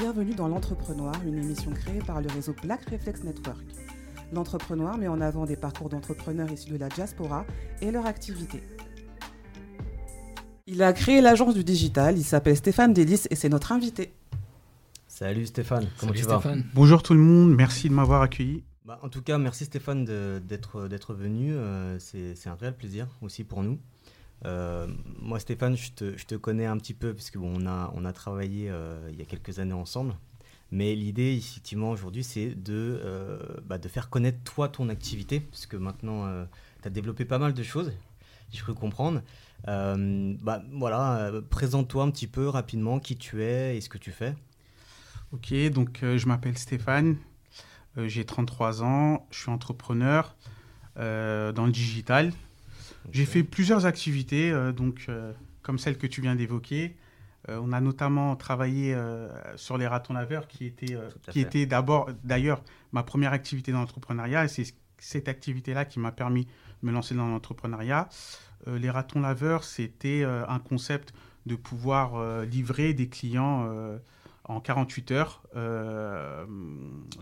Bienvenue dans l'Entrepreneur, une émission créée par le réseau Black Reflex Network. L'Entrepreneur met en avant des parcours d'entrepreneurs issus de la diaspora et leur activité. Il a créé l'agence du digital, il s'appelle Stéphane Delis et c'est notre invité. Salut Stéphane, comment Salut tu vas? Stéphane. Bonjour tout le monde, merci de m'avoir accueilli. Bah, En tout cas, merci Stéphane d'être venu. euh, c'est un réel plaisir aussi pour nous. Euh, moi, Stéphane, je te, je connais un petit peu puisque bon, on a, travaillé euh, il y a quelques années ensemble. Mais l'idée, effectivement, aujourd'hui, c'est de, euh, bah, faire connaître toi ton activité, puisque maintenant, tu as développé pas mal de choses, j'ai cru comprendre. Euh, bah, voilà, présente-toi un petit peu rapidement qui tu es et ce que tu fais. Ok, donc je m'appelle Stéphane, j'ai 33 ans, je suis entrepreneur dans le digital. J'ai fait plusieurs activités, euh, donc euh, comme celle que tu viens d'évoquer. Euh, on a notamment travaillé sur les ratons laveurs, qui était, qui était d'abord, d'ailleurs, ma première activité dans l'entrepreneuriat. Et c'est cette activité-là qui m'a permis de me lancer dans l'entrepreneuriat. Euh, les ratons laveurs, c'était euh, un concept de pouvoir euh, livrer des clients en 48 heures euh,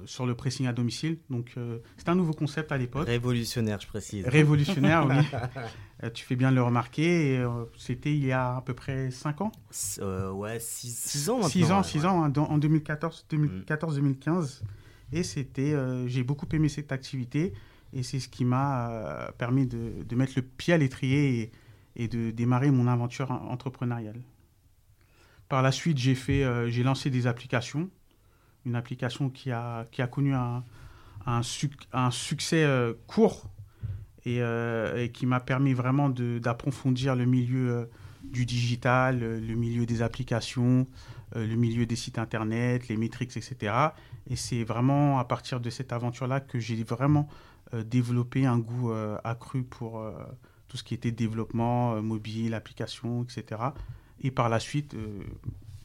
sur le pressing à domicile. Donc, euh, c'est un nouveau concept à l'époque. Révolutionnaire, je précise. Révolutionnaire, oui. Euh, tu fais bien de le remarquer. et, euh, C'était il y a à peu près 5 ans. Ouais, 6 ans maintenant. 6 ans, ouais, 6 ouais. ans, hein, dans- en 2014, 2014-2015. Et c'était, j'ai beaucoup aimé cette activité. Et c'est ce qui m'a permis de, de mettre le pied à l'étrier et, et de démarrer mon aventure en- entrepreneuriale. Par la suite, euh, j'ai lancé des applications. Une application qui a, qui connu un, un, suc- un succès euh, court et, euh, et qui m'a permis vraiment d'approfondir le milieu du digital, le milieu des applications, le milieu des sites internet, les métriques, etc. Et c'est vraiment à partir de cette aventure-là que j'ai vraiment développé un goût accru pour tout ce qui était développement mobile, applications, etc. Et par la suite, euh,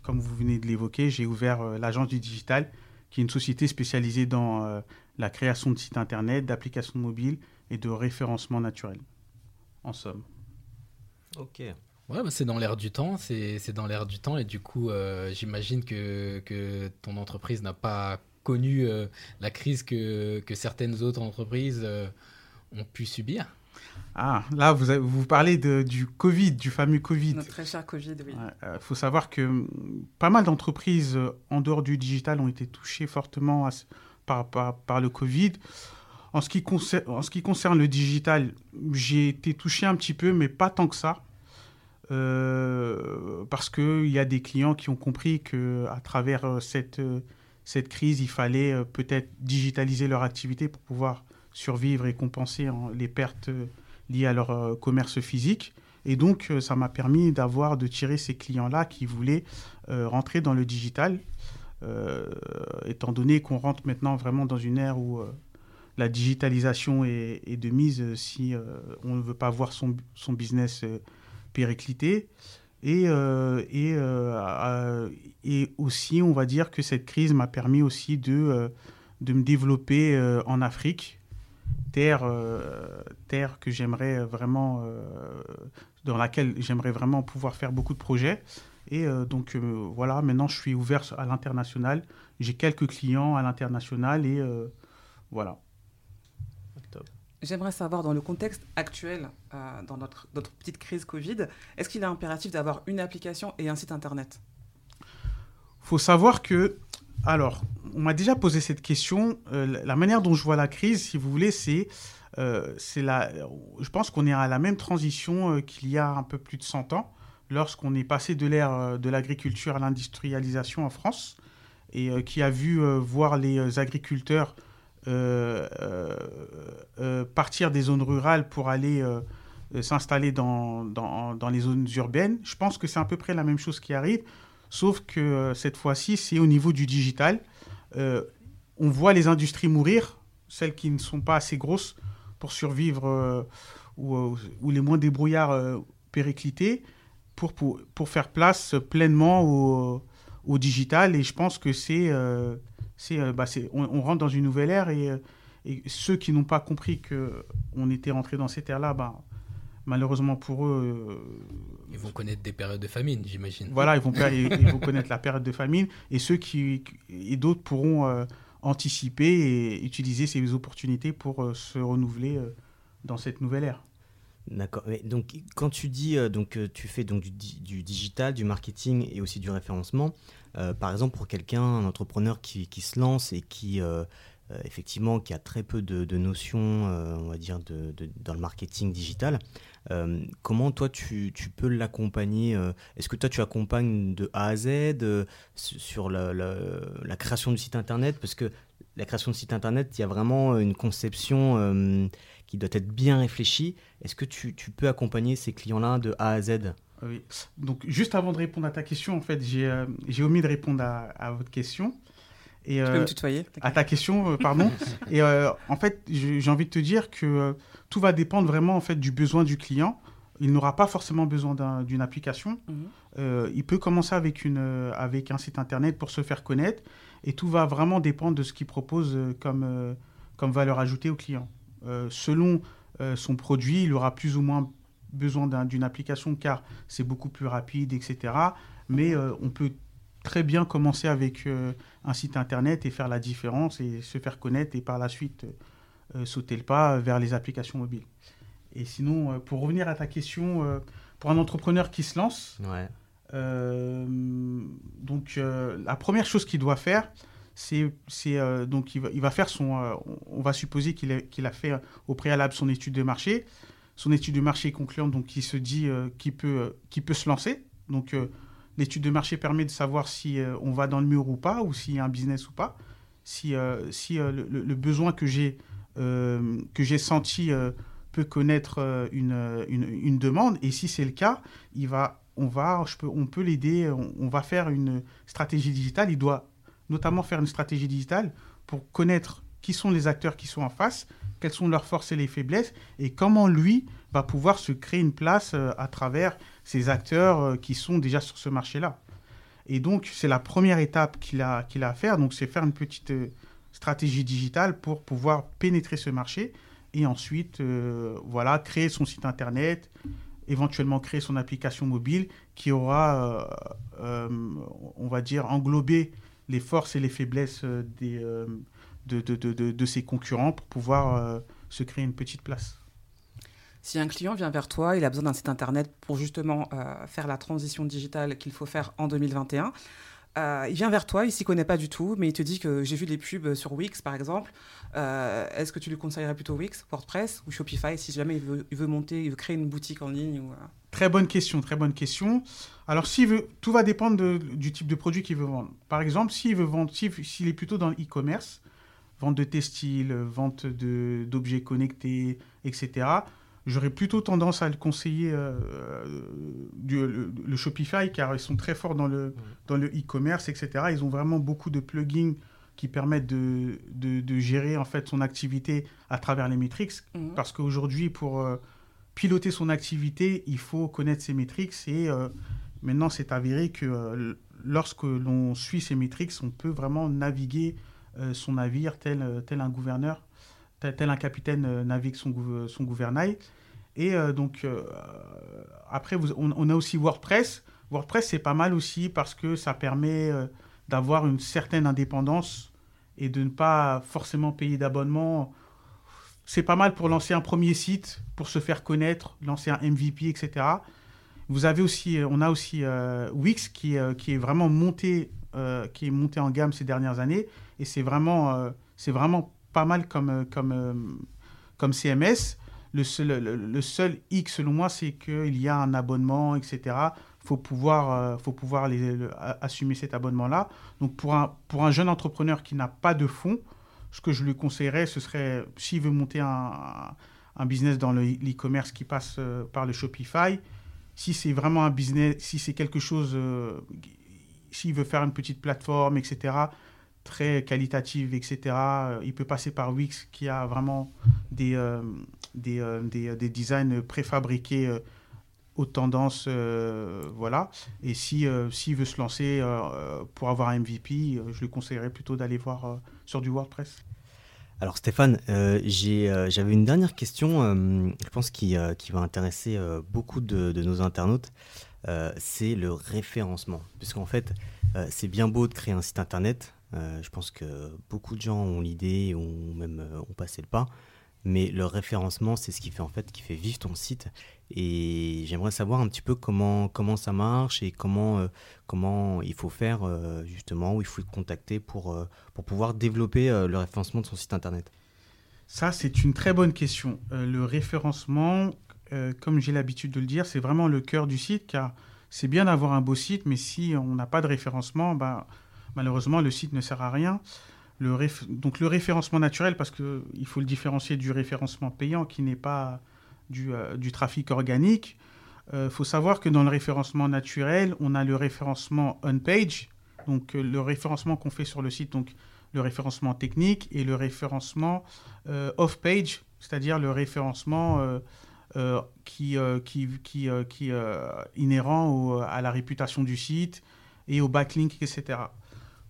comme vous venez de l'évoquer, j'ai ouvert euh, l'agence du digital, qui est une société spécialisée dans euh, la création de sites internet, d'applications mobiles et de référencement naturel. En somme. Ok. Ouais, bah, c'est dans l'air du temps, c'est c'est dans l'air du temps et du coup, euh, j'imagine que, que ton entreprise n'a pas connu euh, la crise que, que certaines autres entreprises euh, ont pu subir. Ah, là, vous, avez- vous parlez de, du Covid, du fameux Covid. Notre très cher Covid, oui. Il faut savoir que hum, pas mal d'entreprises euh, en dehors du digital ont été touchées fortement à par, par, par le Covid. En ce, qui concer- en ce qui concerne le digital, j'ai été touché un petit peu, mais pas tant que ça. Euh, parce qu'il y a des clients qui ont compris qu'à travers euh, cette, euh, cette crise, il fallait euh, peut-être digitaliser leur activité pour pouvoir survivre et compenser hein, les pertes euh, liées à leur euh, commerce physique. Et donc, euh, ça m'a permis d'avoir, de tirer ces clients-là qui voulaient rentrer dans le digital, étant donné qu'on rentre maintenant vraiment dans une ère où la digitalisation est, de mise si on ne veut pas voir son, son business péricliter. Et, et, et aussi, on va dire que cette crise m'a permis aussi de, de me développer en Afrique, terre, euh, terre que j'aimerais vraiment, euh, dans laquelle j'aimerais vraiment pouvoir faire beaucoup de projets. Et euh, donc euh, voilà, maintenant je suis ouvert à l'international. J'ai quelques clients à l'international et euh, voilà. J'aimerais savoir, dans le contexte actuel, euh, dans notre, notre petite crise Covid, est-ce qu'il est impératif d'avoir une application et un site internet? Faut savoir que, alors, on m'a déjà posé cette question. euh, la- manière dont je vois la crise, si vous voulez, c'est, euh, la. Je pense qu'on est à la même transition euh, qu'il y a un peu plus de 100 ans, lorsqu'on est passé de l'ère de l'agriculture à l'industrialisation en France, et qui a vu voir les agriculteurs partir des zones rurales pour aller s'installer dans, dans les zones urbaines. Je pense que c'est à peu près la même chose qui arrive. Sauf que euh, cette fois-ci, c'est au niveau du digital. Euh, on voit les industries mourir, celles qui ne sont pas assez grosses pour survivre euh, ou, les moins débrouillards euh, pour, pour, pour faire place pleinement au, digital. Et je pense que c'est... bah, on, on rentre dans une nouvelle ère et, et ceux qui n'ont pas compris qu'on était rentré dans cette ère-là, bah, Malheureusement pour eux. ils vont connaître des périodes de famine, j'imagine. Voilà, ils vont, ils vont connaître la période de famine et ceux qui et d'autres pourront anticiper et utiliser ces opportunités pour se renouveler dans cette nouvelle ère. D'accord. Donc, quand tu dis, euh, donc, euh, tu fais donc du, du, digital, du marketing et aussi du référencement, euh, par exemple, pour quelqu'un, un entrepreneur qui, qui, se lance et qui, effectivement, qui a très peu de, de notions, on va dire, de, dans le marketing digital, comment toi, tu, tu peux l'accompagner Est-ce que toi, tu accompagnes de A à Z sur la, la, création du site Internet? Parce que la création de site Internet, il y a vraiment une conception qui doit être bien réfléchi. Est-ce que tu, tu, peux accompagner ces clients-là de A à Z? Oui. Donc, juste avant de répondre à ta question, en fait, j'ai euh, omis de répondre à, à votre question. Et, tu peux me euh, tutoyer À ta question, euh, pardon. et en fait, j'ai envie de te dire que tout va dépendre vraiment en fait du besoin du client. Il n'aura pas forcément besoin d'une application. Mhm. il peut commencer avec, une, avec un site internet pour se faire connaître. Et tout va vraiment dépendre de ce qu'il propose comme, comme valeur ajoutée au client. Euh, selon euh, son produit, il aura plus ou moins besoin d'une application car c'est beaucoup plus rapide, etc. Mais euh, on peut très bien commencer avec un site internet et faire la différence et se faire connaître et par la suite sauter le pas vers les applications mobiles. Et sinon, pour revenir à ta question, pour un entrepreneur qui se lance, donc la première chose qu'il doit faire, c'est euh, donc il va, il va, faire son euh, on va supposer qu'il a, a fait au préalable son étude de marché. Son étude de marché est concluante donc il se dit euh, qu'il peut qu'il peut se lancer. Donc l'étude de marché permet de savoir si on va dans le mur ou pas ou s'il y a un business ou pas. Si si le, besoin que j'ai senti peut connaître une, une, demande. Et si c'est le cas il va on va je peux on peut l'aider on, va faire une stratégie digitale. Il doit notamment faire une stratégie digitale pour connaître qui sont les acteurs qui sont en face, quelles sont leurs forces et les faiblesses, et comment lui va pouvoir se créer une place euh, à travers ces acteurs euh, qui sont déjà sur ce marché-là. Et donc, c'est la première étape qu'il a, qu'il a à faire, donc c'est faire une petite euh, stratégie digitale pour pouvoir pénétrer ce marché, et ensuite, voilà, créer son site internet, éventuellement créer son application mobile qui aura, on va dire, englobé les forces et les faiblesses euh, euh, de, de, de, de, ses concurrents pour pouvoir euh, se créer une petite place. Si un client vient vers toi, il a besoin d'un site internet pour justement faire la transition digitale qu'il faut faire en 2021. il vient vers toi, il s'y connaît pas du tout, mais il te dit que j'ai vu des pubs sur Wix par exemple. Est-ce que tu lui conseillerais plutôt Wix, WordPress ou Shopify si jamais il veut, monter, il veut créer une boutique en ligne ou, Très bonne question, très bonne question. Alors, tout va dépendre du type de produit qu'il veut vendre. Par exemple, s'il veut vendre, s'il est plutôt dans l'e-commerce, vente de textiles, vente d'objets connectés, etc., j'aurais plutôt tendance à le conseiller euh, le, Shopify car ils sont très forts dans le dans le e-commerce, etc. Ils ont vraiment beaucoup de plugins qui permettent de, de, gérer en fait son activité à travers les métriques. Mhm. Parce qu'aujourd'hui, pour euh, piloter son activité, il faut connaître ses métriques et euh, maintenant c'est avéré que euh, lorsque l'on suit ces métriques, on peut vraiment naviguer euh, son navire tel, tel un gouverneur, tel, un capitaine navigue son, son gouvernail. Et donc après, on, on, a aussi WordPress. WordPress c'est pas mal aussi parce que ça permet d'avoir une certaine indépendance et de ne pas forcément payer d'abonnement c'est pas mal pour lancer un premier site, pour se faire connaître, lancer un MVP, etc. Vous avez aussi, euh, on a aussi euh, Wix qui, euh, qui est vraiment monté, qui est monté en gamme ces dernières années, et c'est vraiment, c'est vraiment pas mal comme, comme, comme CMS. Le seul, le, seul X, selon moi, c'est qu'il y a un abonnement, etc. Faut pouvoir, faut pouvoir les, assumer cet abonnement-là. Donc, pour un, pour un jeune entrepreneur qui n'a pas de fonds, ce que je lui conseillerais, ce serait, s'il veut monter un, un business dans l'e-commerce qui passe euh, par le Shopify, si c'est vraiment un business, si c'est quelque chose, euh, s'il veut faire une petite plateforme, etc., très qualitative, etc., euh, il peut passer par Wix qui a vraiment des, des, des, des, designs préfabriqués aux tendances, voilà. Et si s'il veut se lancer pour avoir un MVP, je lui conseillerais plutôt d'aller voir sur du WordPress. Alors Stéphane, euh, euh, j'avais une dernière question, euh, je pense qui, qui va intéresser beaucoup de, nos internautes, c'est le référencement. Puisqu'en fait, c'est bien beau de créer un site internet, je pense que beaucoup de gens ont l'idée, ou même ont passé le pas, mais le référencement, c'est ce qui fait en fait, qui fait vivre ton site. Et j'aimerais savoir un petit peu comment, comment ça marche et comment, euh, comment il faut faire euh, justement, où il faut te contacter pour, euh, pour pouvoir développer le référencement de son site internet. Ça, c'est une très bonne question. le référencement, comme j'ai l'habitude de le dire, c'est vraiment le cœur du site car c'est bien d'avoir un beau site, mais si on n'a pas de référencement, bah, malheureusement, le site ne sert à rien. Donc le référencement naturel, parce qu'il faut le différencier du référencement payant qui n'est pas du, euh, trafic organique. Il euh, faut savoir que dans le référencement naturel, on a le référencement on-page, donc euh, le référencement qu'on fait sur le site, donc le référencement technique, et le référencement off-page, c'est-à-dire le référencement qui, qui inhérent à la réputation du site et au backlink, etc.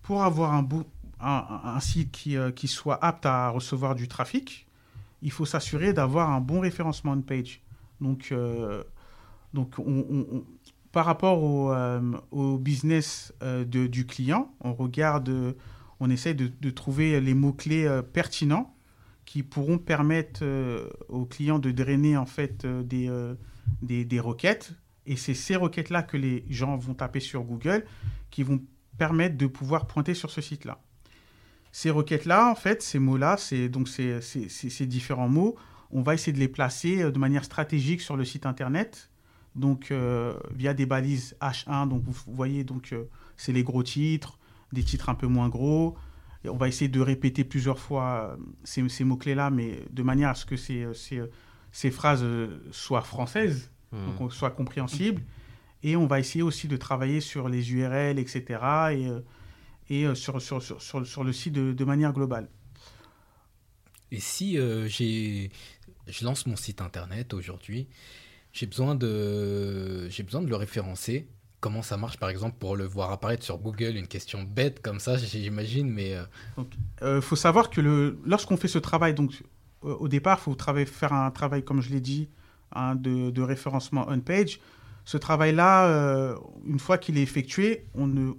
Pour avoir un, site qui, euh, qui, soit apte à recevoir du trafic, il faut s'assurer d'avoir un bon référencement on page. Donc, euh, donc on, par rapport au, euh, business de, du client, on regarde, on essaie de, de trouver les mots-clés pertinents qui pourront permettre au client de drainer en fait des, des, des requêtes. Et c'est ces requêtes-là que les gens vont taper sur Google qui vont permettre de pouvoir pointer sur ce site-là. Ces requêtes-là, en fait, ces mots-là, c'est donc ces, ces, différents mots, on va essayer de les placer euh, de manière stratégique sur le site internet, donc euh, via des balises H1. Donc vous voyez, donc euh, c'est les gros titres, des titres un peu moins gros. Et on va essayer de répéter plusieurs fois ces, ces mots-clés-là, mais de manière à ce que ces, ces phrases soient françaises, mmh. donc soient compréhensibles. Et on va essayer aussi de travailler sur les URL, etc. Et et euh, sur, sur, sur, sur, le site de, manière globale. Et si euh, j'ai, je lance mon site internet aujourd'hui, j'ai besoin, de, j'ai besoin de le référencer. Comment ça marche, par exemple, pour le voir apparaître sur Google Une question bête comme ça, j'imagine, mais... Il euh, faut savoir que le, lorsqu'on fait ce travail, donc au départ, il faut faire un travail, comme je l'ai dit, hein, de, de, référencement on-page. Ce travail-là, euh, une fois qu'il est effectué, on ne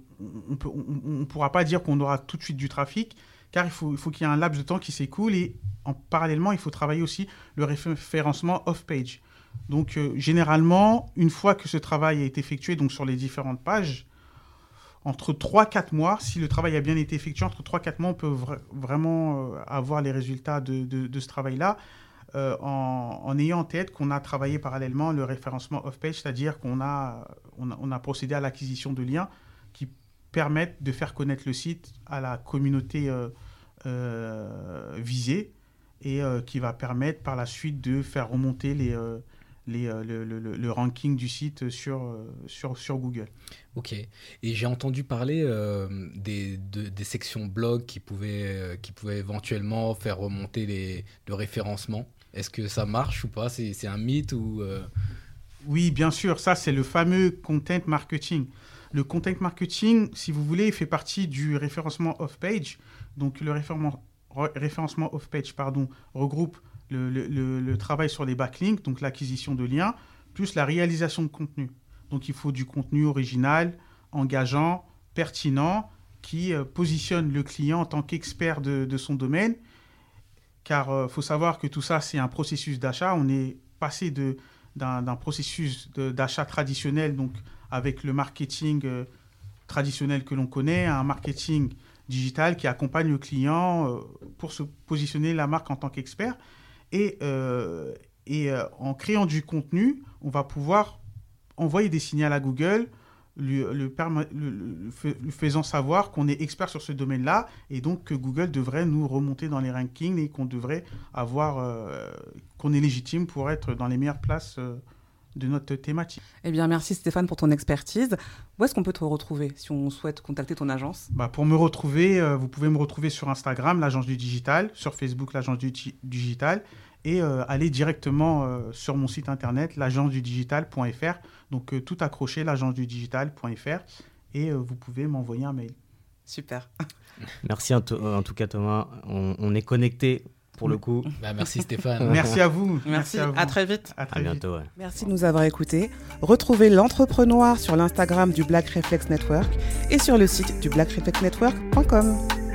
on, pourra pas dire qu'on aura tout de suite du trafic, car il faut, faut qu'il y ait un laps de temps qui s'écoule et en parallèlement, il faut travailler aussi le référencement off-page. Donc, euh, généralement, une fois que ce travail a été effectué donc sur les différentes pages, entre 3-4 mois, si le travail a bien été effectué, entre 3-4 mois, on peut vraiment euh, avoir les résultats de ce travail-là. Euh, en, ayant en tête qu'on a travaillé parallèlement le référencement off-page, c'est-à-dire qu'on a, on a, procédé à l'acquisition de liens qui permettent de faire connaître le site à la communauté euh, euh, visée et qui va permettre par la suite de faire remonter les, les, le, ranking du site sur, sur, sur Google. Ok. Et j'ai entendu parler des, des sections blog qui pouvaient, qui pouvaient éventuellement faire remonter les, le référencement. Est-ce que ça marche ou pas? C'est un mythe ou euh? Oui, bien sûr. Ça, c'est le fameux content marketing. Le content marketing, si vous voulez, fait partie du référencement off-page. Donc, le référencement off-page pardon, regroupe le, travail sur les backlinks, donc l'acquisition de liens, plus la réalisation de contenu. Donc, il faut du contenu original, engageant, pertinent, qui euh, positionne le client en tant qu'expert de son domaine car il euh, faut savoir que tout ça, c'est un processus d'achat. On est passé d'un processus d'achat traditionnel, donc avec le marketing euh, traditionnel que l'on connaît, à un marketing digital qui accompagne le client euh, pour se positionner la marque en tant qu'expert. Et, et en créant du contenu, on va pouvoir envoyer des signaux à Google, lui, faisant savoir qu'on est expert sur ce domaine-là et donc que Google devrait nous remonter dans les rankings et qu'on devrait avoir, euh, qu'on est légitime pour être dans les meilleures places euh, de notre thématique. Eh bien, merci Stéphane pour ton expertise. Où est-ce qu'on peut te retrouver si on souhaite contacter ton agence? Bah, Pour me retrouver, euh, vous pouvez me retrouver sur Instagram, l'agence du digital, sur Facebook, l'agence du digital, et aller directement sur mon site internet, l'agence-du-digital.fr. Donc euh, tout accroché, l'agence du digital.fr et euh, vous pouvez m'envoyer un mail. Super. Merci en, tout cas Thomas. On, est connecté pour le coup. Bah, merci Stéphane. merci à vous. Merci, à, très vite. À, très bientôt. Merci de nous avoir écoutés. Retrouvez l'entrepreneur sur l'Instagram du Black Reflex Network et sur le site du blackreflexnetwork.com.